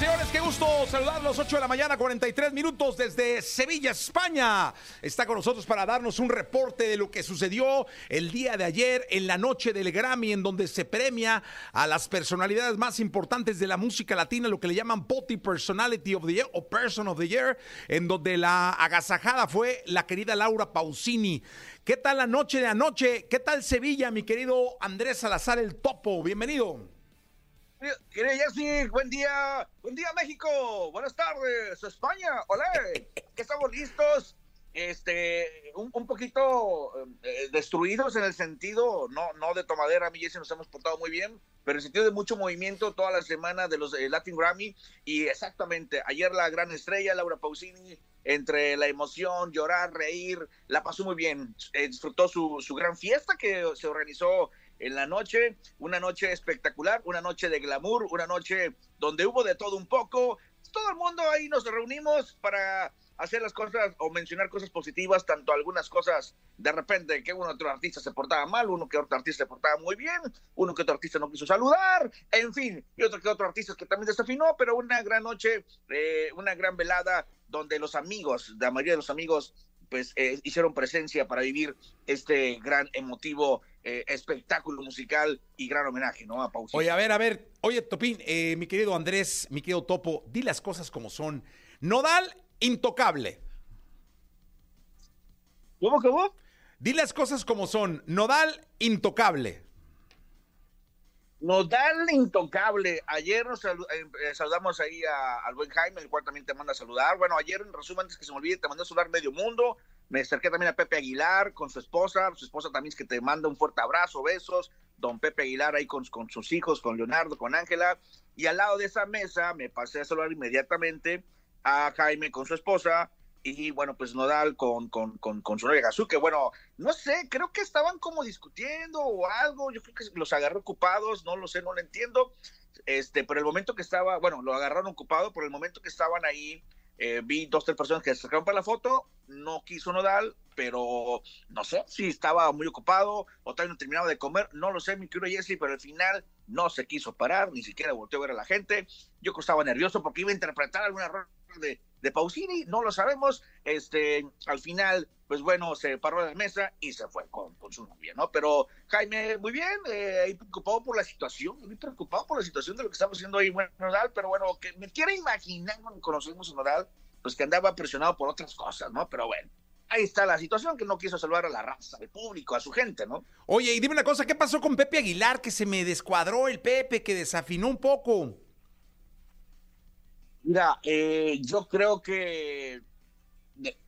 señores, qué gusto saludarlos. 8 de la mañana, 43 minutos desde Sevilla, España. Está con nosotros para darnos un reporte de lo que sucedió el día de ayer en la noche del Grammy, en donde se premia a las personalidades más importantes de la música latina, lo que le llaman Potty Personality of the Year o Person of the Year, en donde la agasajada fue la querida Laura Pausini. ¿Qué tal la noche de anoche? ¿Qué tal Sevilla, mi querido Andrés Salazar el Topo? Bienvenido. Querido Jessy, buen día, buen día México, buenas tardes, España, hola, estamos listos, este, un, un poquito eh, destruidos en el sentido, no, no de tomadera, mi Jessy nos hemos portado muy bien, pero en el sentido de mucho movimiento toda la semana de los eh, Latin Grammy. Y exactamente, ayer la gran estrella Laura Pausini, entre la emoción, llorar, reír, la pasó muy bien, eh, disfrutó su, su gran fiesta que se organizó en la noche, una noche espectacular, una noche de glamour, una noche donde hubo de todo un poco. Todo el mundo ahí nos reunimos para hacer las cosas o mencionar cosas positivas, tanto algunas cosas de repente que uno otro artista se portaba mal, uno que otro artista se portaba muy bien, uno que otro artista no quiso saludar, en fin, y otro que otro artista que también desafinó, pero una gran noche, eh, una gran velada donde los amigos, la mayoría de los amigos pues eh, hicieron presencia para vivir este gran emotivo eh, espectáculo musical y gran homenaje, ¿no? A Pausini. Oye, a ver, a ver, oye, Topín, eh, mi querido Andrés, mi querido Topo, di las cosas como son. Nodal, intocable. ¿Cómo, cómo? Di las cosas como son. Nodal, intocable. Nodal intocable. Ayer nos salu- eh, saludamos ahí a- al buen Jaime, el cual también te manda a saludar. Bueno, ayer, en resumen, antes que se me olvide, te mandó a saludar medio mundo. Me acerqué también a Pepe Aguilar con su esposa. Su esposa también es que te manda un fuerte abrazo, besos. Don Pepe Aguilar ahí con, con sus hijos, con Leonardo, con Ángela. Y al lado de esa mesa me pasé a saludar inmediatamente a Jaime con su esposa. Y bueno, pues Nodal con, con, con, con su novia Gazú, que bueno, no sé, creo que estaban como discutiendo o algo. Yo creo que los agarró ocupados, no lo sé, no lo entiendo. Este, pero el momento que estaba, bueno, lo agarraron ocupado, por el momento que estaban ahí, eh, vi dos, tres personas que se sacaron para la foto, no quiso Nodal, pero no sé si estaba muy ocupado o tal no terminaba de comer, no lo sé, mi querido Jesse, pero al final no se quiso parar, ni siquiera volteó a ver a la gente. Yo estaba nervioso porque iba a interpretar alguna rola de, de Pausini, no lo sabemos. Este, al final, pues bueno, se paró de la mesa y se fue con, con su novia, ¿no? Pero Jaime, muy bien, eh, preocupado por la situación, muy preocupado por la situación de lo que estamos haciendo ahí, bueno, Nodal, pero bueno, que me quiero imaginar cuando conocemos a Nodal, pues que andaba presionado por otras cosas, ¿no? Pero bueno, ahí está la situación, que no quiso salvar a la raza, al público, a su gente, ¿no? Oye, y dime una cosa, ¿qué pasó con Pepe Aguilar? Que se me descuadró el Pepe, que desafinó un poco. Mira, eh, yo creo que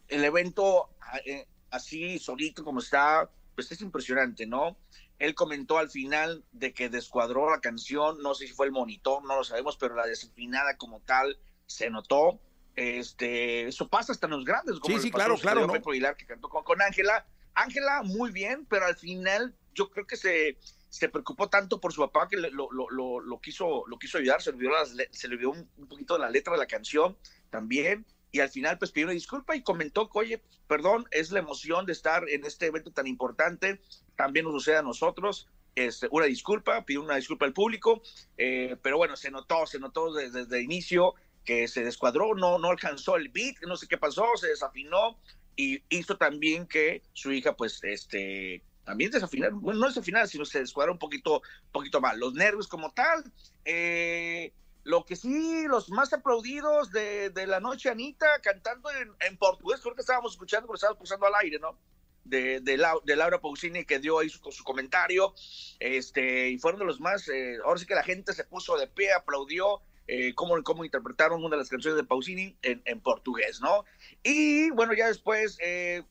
el evento eh, así solito como está, pues es impresionante, ¿no? Él comentó al final de que descuadró la canción, no sé si fue el monitor, no lo sabemos, pero la desafinada como tal se notó. Este, eso pasa hasta en los grandes. Sí, le sí, pasó claro, claro, ¿no? Pepe Aguilar, que cantó con Ángela. Ángela, muy bien, pero al final yo creo que se, se preocupó tanto por su papá que lo, lo, lo, lo quiso, lo quiso ayudar, se le olvidó, las se le olvidó un, un poquito la letra de la canción también. Y al final, pues pidió una disculpa y comentó que, oye, perdón, es la emoción de estar en este evento tan importante. También nos sucede a nosotros. Este, una disculpa, pidió una disculpa al público, eh, pero bueno, se notó, se notó desde, desde el inicio que se descuadró, no, no alcanzó el beat, no sé qué pasó, se desafinó y hizo también que su hija, pues, este, también desafinar, bueno, no desafinar, sino se descuadró un poquito, poquito mal. Los nervios como tal, eh, lo que sí, los más aplaudidos de, de la noche, Anita, cantando en, portugués, creo que estábamos escuchando, porque estábamos pulsando al aire, ¿no? De Laura Pausini que dio ahí su, su comentario, este, y fueron de los más, eh, ahora sí que la gente se puso de pie, aplaudió, eh, cómo, cómo interpretaron una de las canciones de Pausini en, en portugués, ¿no? Y bueno, ya después, eh,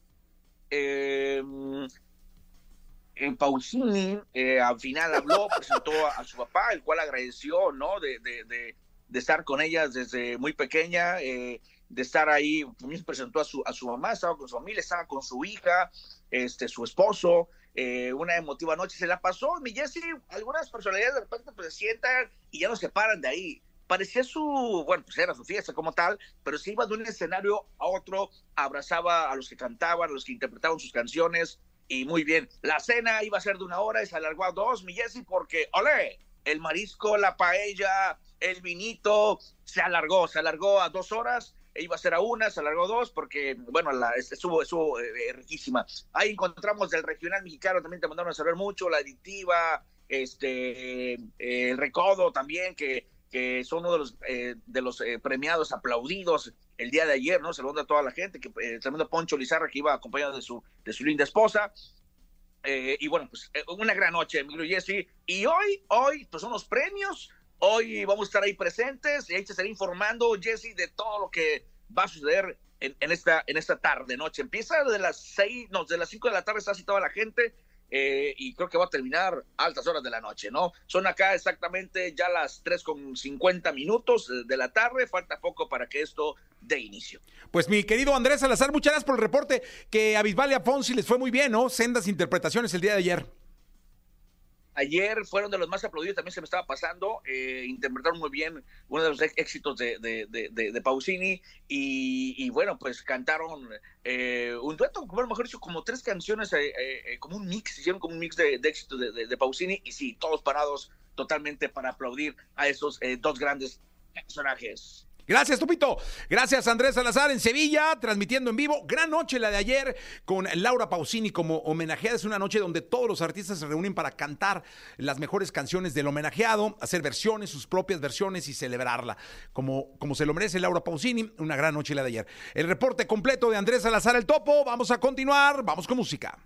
eh, Pausini eh, al final habló, presentó a, a su papá, el cual agradeció, ¿no? De, de, de, de estar con ellas desde muy pequeña, eh, de estar ahí, también presentó a su, a su mamá, estaba con su familia, estaba con su hija, este, su esposo, eh, una emotiva noche, se la pasó, mi Jessy, algunas personalidades de repente pues se sientan y ya no se paran de ahí. Parecía su, bueno, pues era su fiesta como tal, pero se iba de un escenario a otro, abrazaba a los que cantaban, a los que interpretaban sus canciones, y muy bien. La cena iba a ser de una hora y se alargó a dos, mi Jessy, porque, ole, el marisco, la paella, el vinito, se alargó, se alargó a dos horas, e iba a ser a una, se alargó dos, porque, bueno, la, estuvo, estuvo eh, riquísima. Ahí encontramos del regional mexicano, también te mandaron a saber mucho, la adictiva, este, el recodo también, que, que son uno de los, eh, de los eh, premiados aplaudidos el día de ayer, ¿no? Saludando a toda la gente, que el tremendo Poncho Lizarra que iba acompañado de su, de su linda esposa. y bueno, pues una gran noche, Emilio Jesse. Y hoy, hoy, pues son los premios Hoy vamos a estar ahí presentes y ahí te estaré informando, Jesse, de todo lo que va a suceder en, esta, en esta tarde, noche. Empieza de las seis, no, de las cinco de la tarde está citada la gente eh, y creo que va a terminar a altas horas de la noche, ¿no? Son acá exactamente ya las tres con cincuenta minutos de la tarde, falta poco para que esto dé inicio. Pues mi querido Andrés Salazar, muchas gracias por el reporte que a Bisbal y a Fonsi les fue muy bien, ¿no? Sendas interpretaciones el día de ayer. Ayer fueron de los más aplaudidos, también se me estaba pasando, eh, interpretaron muy bien uno de los éxitos de, de, Pausini y, bueno, pues cantaron eh, un dueto, como mejor dicho, como tres canciones, eh, como un mix, hicieron como un mix de, éxitos de, Pausini y sí, todos parados totalmente para aplaudir a esos dos grandes personajes. Gracias, Tupito. Gracias, Andrés Salazar en Sevilla, transmitiendo en vivo. Gran noche la de ayer con Laura Pausini como homenajeada. Es una noche donde todos los artistas se reúnen para cantar las mejores canciones del homenajeado, hacer versiones, sus propias versiones y celebrarla. Como, como se lo merece Laura Pausini, una gran noche la de ayer. El reporte completo de Andrés Salazar el Topo. Vamos a continuar. Vamos con música.